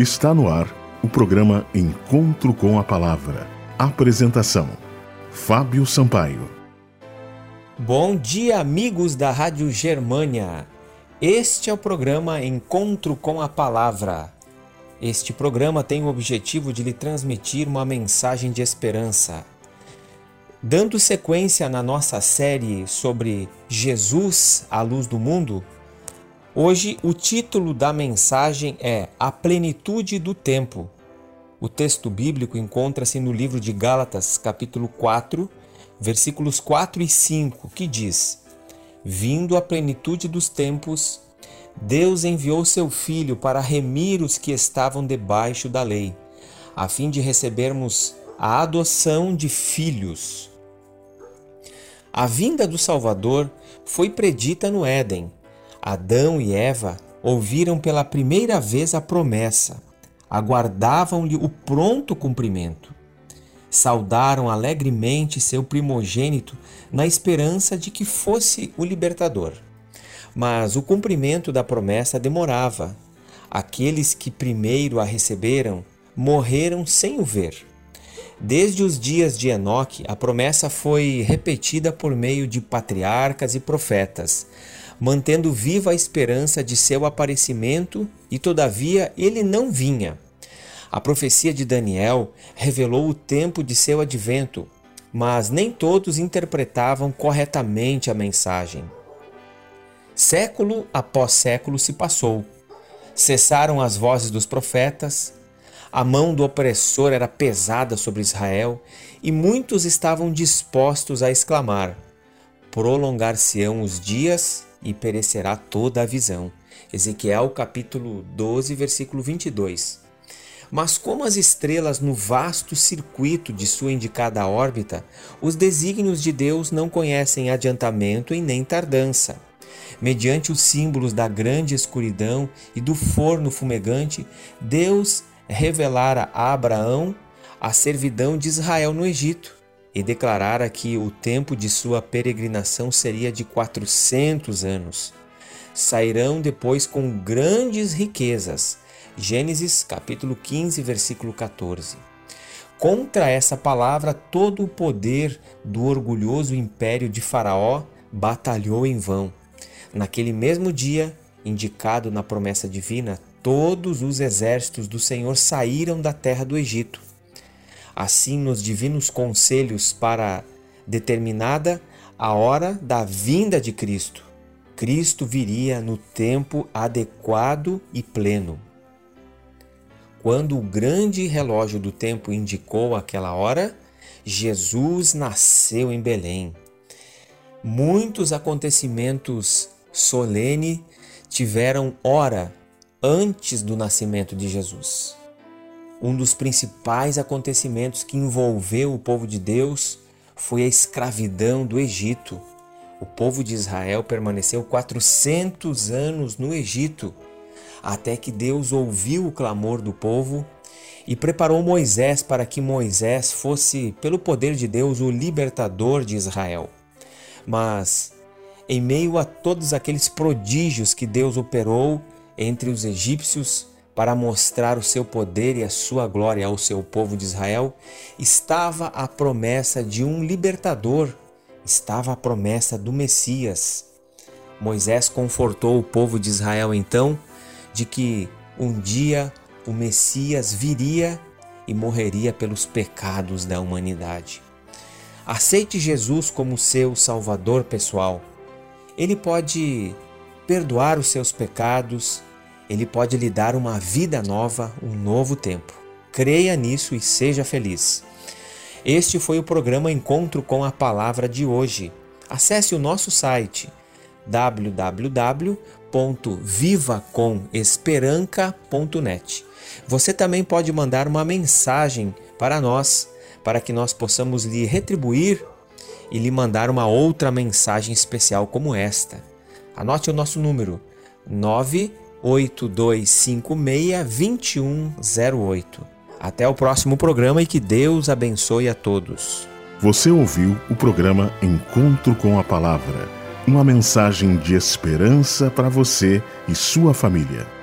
Está no ar o programa Encontro com a Palavra. Apresentação: Fábio Sampaio. Bom dia, amigos da Rádio Germânia. Este é o programa Encontro com a Palavra. Este programa tem o objetivo de lhe transmitir uma mensagem de esperança. Dando sequência na nossa série sobre Jesus, a luz do mundo, Hoje o título da mensagem é A Plenitude do Tempo. O texto bíblico encontra-se no livro de Gálatas, capítulo 4, versículos 4 e 5, que diz: Vindo a plenitude dos tempos, Deus enviou seu Filho para remir os que estavam debaixo da lei, a fim de recebermos a adoção de filhos. A vinda do Salvador foi predita no Éden Adão e Eva ouviram pela primeira vez a promessa, aguardavam-lhe o pronto cumprimento. Saudaram alegremente seu primogênito na esperança de que fosse o libertador. Mas o cumprimento da promessa demorava. Aqueles que primeiro a receberam morreram sem o ver. Desde os dias de Enoque, a promessa foi repetida por meio de patriarcas e profetas, mantendo viva a esperança de seu aparecimento, e todavia ele não vinha. A profecia de Daniel revelou o tempo de seu advento, mas nem todos interpretavam corretamente a mensagem. Século após século se passou. Cessaram as vozes dos profetas, a mão do opressor era pesada sobre Israel e muitos estavam dispostos a exclamar: Prolongar-se-ão os dias e perecerá toda a visão. Ezequiel capítulo 12, versículo 22. Mas como as estrelas no vasto circuito de sua indicada órbita, os desígnios de Deus não conhecem adiantamento e nem tardança. Mediante os símbolos da grande escuridão e do forno fumegante, Deus revelara a Abraão a servidão de Israel no Egito e declarara que o tempo de sua peregrinação seria de 400 anos. Sairão depois com grandes riquezas. Gênesis capítulo 15, versículo 14. Contra essa palavra, todo o poder do orgulhoso império de Faraó batalhou em vão. Naquele mesmo dia, indicado na promessa divina, todos os exércitos do Senhor saíram da terra do Egito assim nos divinos conselhos para determinada a hora da vinda de Cristo. Cristo viria no tempo adequado e pleno. Quando o grande relógio do tempo indicou aquela hora, Jesus nasceu em Belém. Muitos acontecimentos solenes tiveram hora antes do nascimento de Jesus um dos principais acontecimentos que envolveu o povo de Deus foi a escravidão do Egito. O povo de Israel permaneceu 400 anos no Egito, até que Deus ouviu o clamor do povo e preparou Moisés para que Moisés fosse, pelo poder de Deus, o libertador de Israel. Mas, em meio a todos aqueles prodígios que Deus operou entre os egípcios, para mostrar o seu poder e a sua glória ao seu povo de Israel, estava a promessa de um libertador, estava a promessa do Messias. Moisés confortou o povo de Israel então de que um dia o Messias viria e morreria pelos pecados da humanidade. Aceite Jesus como seu Salvador pessoal. Ele pode perdoar os seus pecados, ele pode lhe dar uma vida nova, um novo tempo. Creia nisso e seja feliz. Este foi o programa Encontro com a Palavra de hoje. Acesse o nosso site www.vivacomesperanca.net. Você também pode mandar uma mensagem para nós, para que nós possamos lhe retribuir e lhe mandar uma outra mensagem especial como esta. Anote o nosso número: 9 8256-2108. Até o próximo programa e que Deus abençoe a todos. Você ouviu o programa Encontro com a Palavra uma mensagem de esperança para você e sua família.